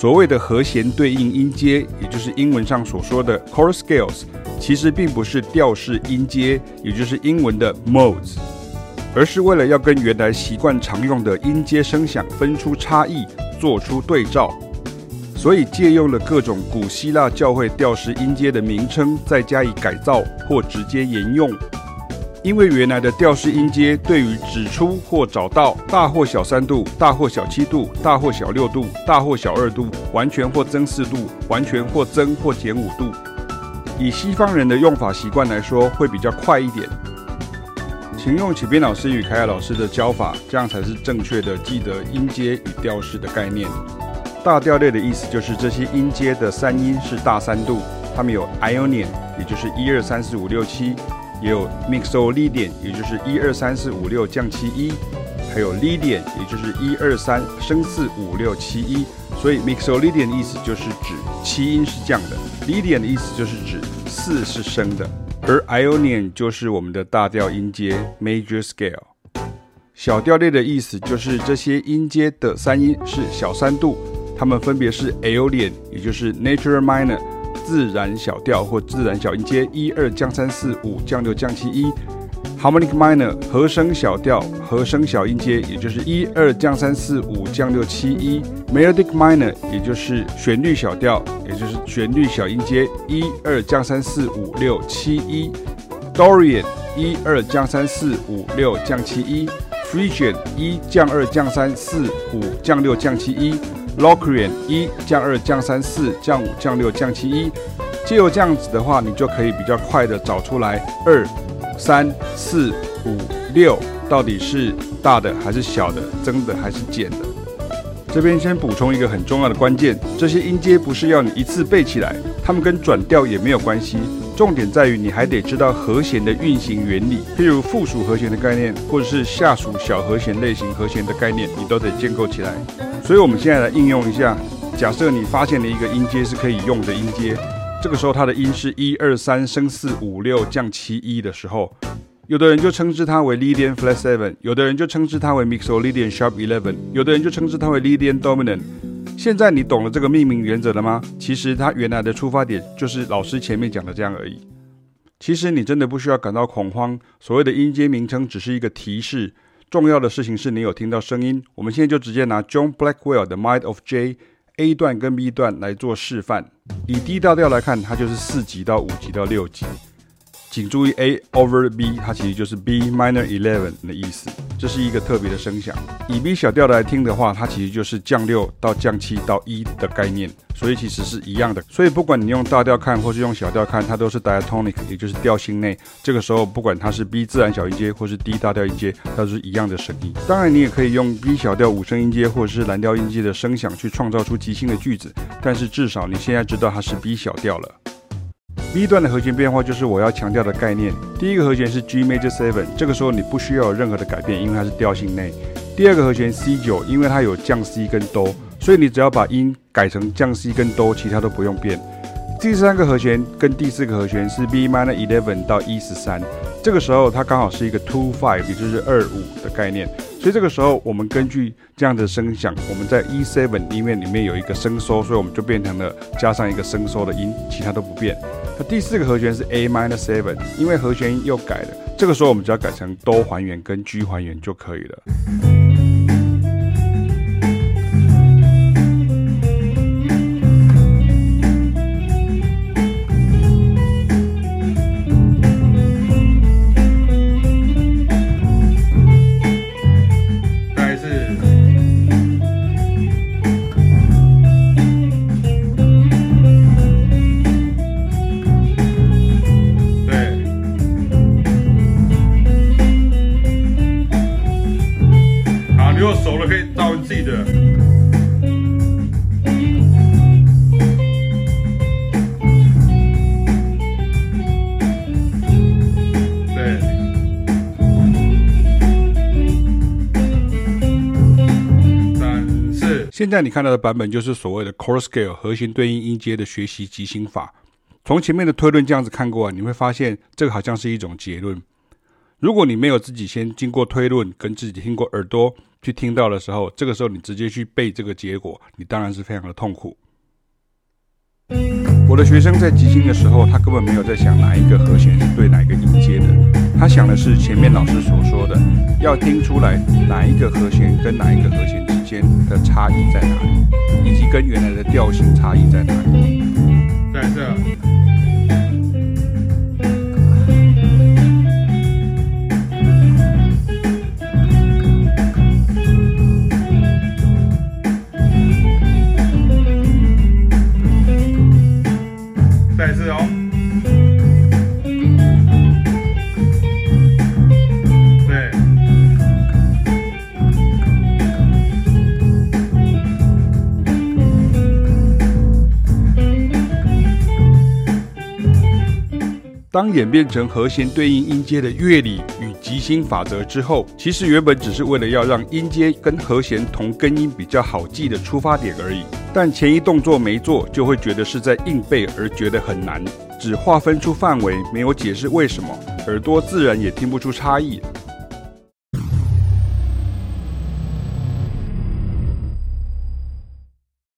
所谓的和弦对应音阶，也就是英文上所说的 chord scales，其实并不是调式音阶，也就是英文的 modes，而是为了要跟原来习惯常用的音阶声响分出差异，做出对照，所以借用了各种古希腊教会调式音阶的名称，再加以改造或直接沿用。因为原来的调式音阶对于指出或找到大或小三度、大或小七度、大或小六度、大或小二度、完全或增四度、完全或增或减五度，以西方人的用法习惯来说，会比较快一点。请用启斌老师与凯雅老师的教法，这样才是正确的记得音阶与调式的概念。大调类的意思就是这些音阶的三音是大三度，它们有 Ionian，也就是一二三四五六七。也有 Mixolydian，也就是一二三四五六降七一，还有 Lydian，也就是一二三升四五六七一。所以 Mixolydian 的意思就是指七音是降的，Lydian 的意思就是指四是升的，而 Ionian 就是我们的大调音阶 Major Scale。小调类的意思就是这些音阶的三音是小三度，它们分别是 Aeolian，也就是 Natural Minor。自然小调或自然小音阶，一二降三四五降六降七一。；harmonic minor 和声小调和声小音阶，也就是一二降三四五降六七一。；melodic minor 也就是旋律小调，也就是旋律小音阶，一二降三四五六七一。；Dorian 一二降三四五六降七一。；Phrygian 一降二降三四五降六降七一。Locrian 一降二降三四降五降六降七一，借由这样子的话，你就可以比较快的找出来二三四五六到底是大的还是小的，增的还是减的。这边先补充一个很重要的关键，这些音阶不是要你一次背起来，它们跟转调也没有关系。重点在于你还得知道和弦的运行原理，譬如附属和弦的概念，或者是下属小和弦类型和弦的概念，你都得建构起来。所以，我们现在来应用一下。假设你发现了一个音阶是可以用的音阶，这个时候它的音是一二三升四五六降七一的时候，有的人就称之它为 Lydian Flat Seven，有的人就称之它为 Mixolydian Sharp Eleven，有的人就称之它为 Lydian Dominant。现在你懂了这个命名原则了吗？其实它原来的出发点就是老师前面讲的这样而已。其实你真的不需要感到恐慌，所谓的音阶名称只是一个提示，重要的事情是你有听到声音。我们现在就直接拿 John Blackwell 的 Mind of J A 段跟 B 段来做示范。以 D 大调来看，它就是四级到五级到六级。请注意 A over B，它其实就是 B minor eleven 的意思，这是一个特别的声响。以 B 小调来听的话，它其实就是降六到降七到一的概念，所以其实是一样的。所以不管你用大调看或是用小调看，它都是 diatonic，也就是调性内。这个时候不管它是 B 自然小音阶或是 D 大调音阶，它都是一样的声音。当然你也可以用 B 小调五声音阶或者是蓝调音阶的声响去创造出即兴的句子，但是至少你现在知道它是 B 小调了。B 段的和弦变化就是我要强调的概念。第一个和弦是 G major seven，这个时候你不需要有任何的改变，因为它是调性内。第二个和弦 C 九，因为它有降 C 跟哆，所以你只要把音改成降 C 跟哆，其他都不用变。第三个和弦跟第四个和弦是 B minor eleven 到 E 十三，这个时候它刚好是一个 two five，也就是二五的概念。所以这个时候我们根据这样的声响，我们在 E seven 音乐里面有一个升收，所以我们就变成了加上一个升收的音，其他都不变。那第四个和弦是 A minor seven，因为和弦又改了，这个时候我们只要改成哆还原跟 G 还原就可以了。现在你看到的版本就是所谓的 core scale 和弦对应音阶的学习即兴法。从前面的推论这样子看过，你会发现这个好像是一种结论。如果你没有自己先经过推论跟自己听过耳朵，去听到的时候，这个时候你直接去背这个结果，你当然是非常的痛苦。我的学生在即兴的时候，他根本没有在想哪一个和弦是对哪一个音阶的，他想的是前面老师所说的，要听出来哪一个和弦跟哪一个和弦间的差异在哪里，以及跟原来的调性差异在哪里。在这。当演变成和弦对应音阶的乐理与即兴法则之后，其实原本只是为了要让音阶跟和弦同根音比较好记的出发点而已。但前一动作没做，就会觉得是在硬背，而觉得很难。只划分出范围，没有解释为什么，耳朵自然也听不出差异。